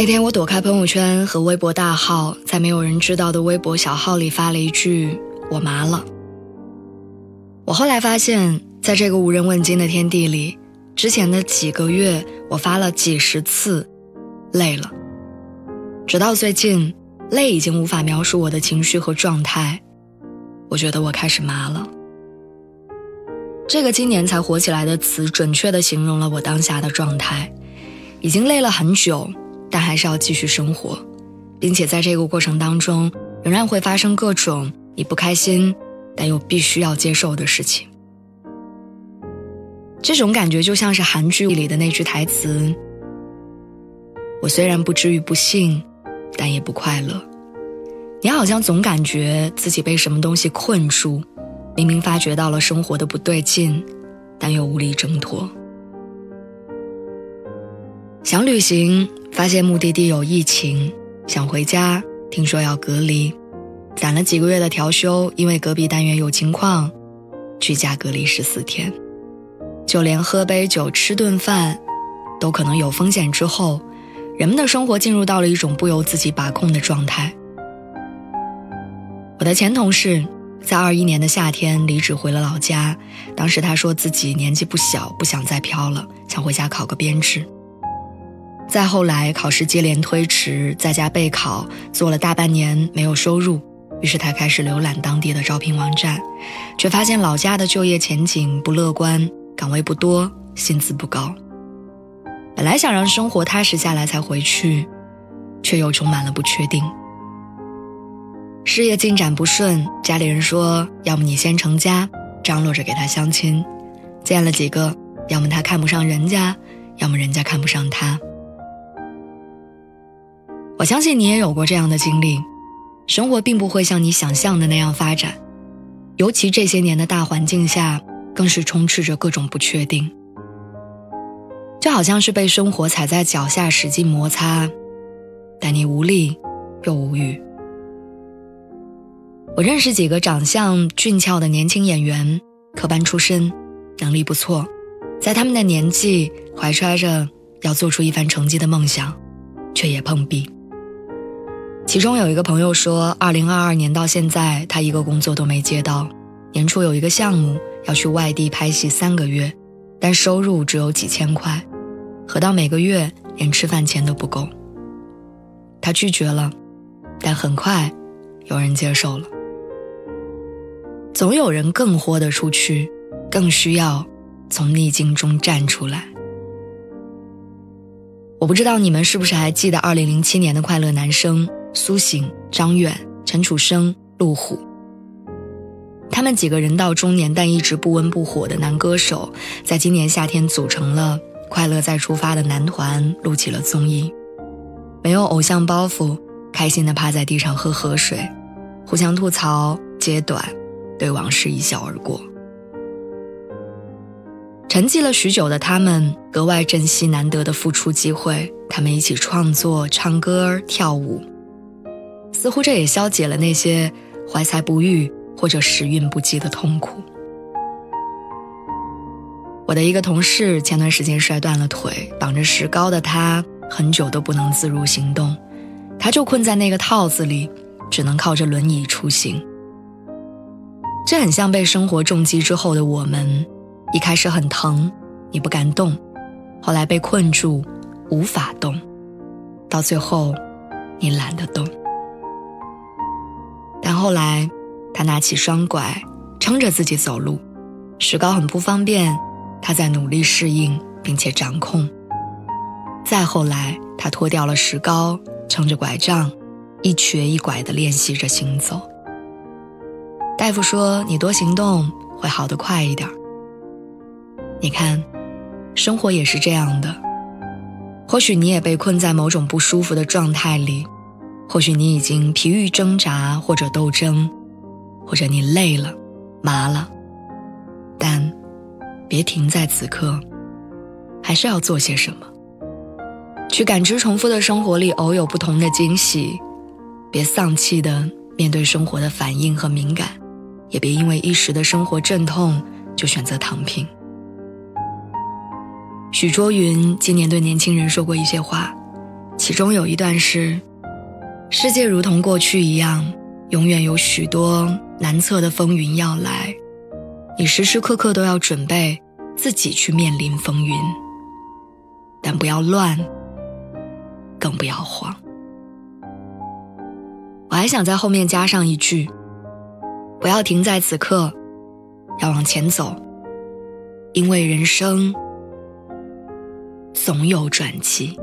那天我躲开朋友圈和微博大号，在没有人知道的微博小号里发了一句“我麻了”。我后来发现，在这个无人问津的天地里，之前的几个月我发了几十次“累了”，直到最近，累已经无法描述我的情绪和状态。我觉得我开始麻了。这个今年才火起来的词，准确地形容了我当下的状态，已经累了很久。但还是要继续生活，并且在这个过程当中，仍然会发生各种你不开心但又必须要接受的事情。这种感觉就像是韩剧里的那句台词：“我虽然不至于不幸，但也不快乐。”你好像总感觉自己被什么东西困住，明明发觉到了生活的不对劲，但又无力挣脱。想旅行。发现目的地有疫情，想回家，听说要隔离，攒了几个月的调休，因为隔壁单元有情况，居家隔离十四天，就连喝杯酒、吃顿饭，都可能有风险。之后，人们的生活进入到了一种不由自己把控的状态。我的前同事在二一年的夏天离职回了老家，当时他说自己年纪不小，不想再漂了，想回家考个编制。再后来，考试接连推迟，在家备考做了大半年没有收入，于是他开始浏览当地的招聘网站，却发现老家的就业前景不乐观，岗位不多，薪资不高。本来想让生活踏实下来才回去，却又充满了不确定。事业进展不顺，家里人说要么你先成家，张罗着给他相亲，见了几个，要么他看不上人家，要么人家看不上他。我相信你也有过这样的经历，生活并不会像你想象的那样发展，尤其这些年的大环境下，更是充斥着各种不确定，就好像是被生活踩在脚下使劲摩擦，但你无力又无语。我认识几个长相俊俏的年轻演员，科班出身，能力不错，在他们的年纪怀揣着要做出一番成绩的梦想，却也碰壁。其中有一个朋友说，二零二二年到现在，他一个工作都没接到。年初有一个项目要去外地拍戏三个月，但收入只有几千块，合到每个月连吃饭钱都不够。他拒绝了，但很快有人接受了。总有人更豁得出去，更需要从逆境中站出来。我不知道你们是不是还记得二零零七年的快乐男生。苏醒、张远、陈楚生、陆虎，他们几个人到中年但一直不温不火的男歌手，在今年夏天组成了《快乐再出发》的男团，录起了综艺。没有偶像包袱，开心的趴在地上喝河水，互相吐槽、揭短，对往事一笑而过。沉寂了许久的他们，格外珍惜难得的复出机会。他们一起创作、唱歌、跳舞。似乎这也消解了那些怀才不遇或者时运不济的痛苦。我的一个同事前段时间摔断了腿，绑着石膏的他很久都不能自如行动，他就困在那个套子里，只能靠着轮椅出行。这很像被生活重击之后的我们，一开始很疼，你不敢动，后来被困住，无法动，到最后，你懒得动。但后来，他拿起双拐，撑着自己走路。石膏很不方便，他在努力适应并且掌控。再后来，他脱掉了石膏，撑着拐杖，一瘸一拐地练习着行走。大夫说：“你多行动，会好得快一点。”你看，生活也是这样的。或许你也被困在某种不舒服的状态里，或许你已经疲于挣扎或者斗争，或者你累了、麻了，但别停在此刻，还是要做些什么，去感知重复的生活里偶有不同的惊喜。别丧气的面对生活的反应和敏感，也别因为一时的生活阵痛就选择躺平。许卓云今年对年轻人说过一些话，其中有一段是：“世界如同过去一样，永远有许多难测的风云要来，你时时刻刻都要准备自己去面临风云，但不要乱，更不要慌。”我还想在后面加上一句：不要停在此刻，要往前走，因为人生总有转机。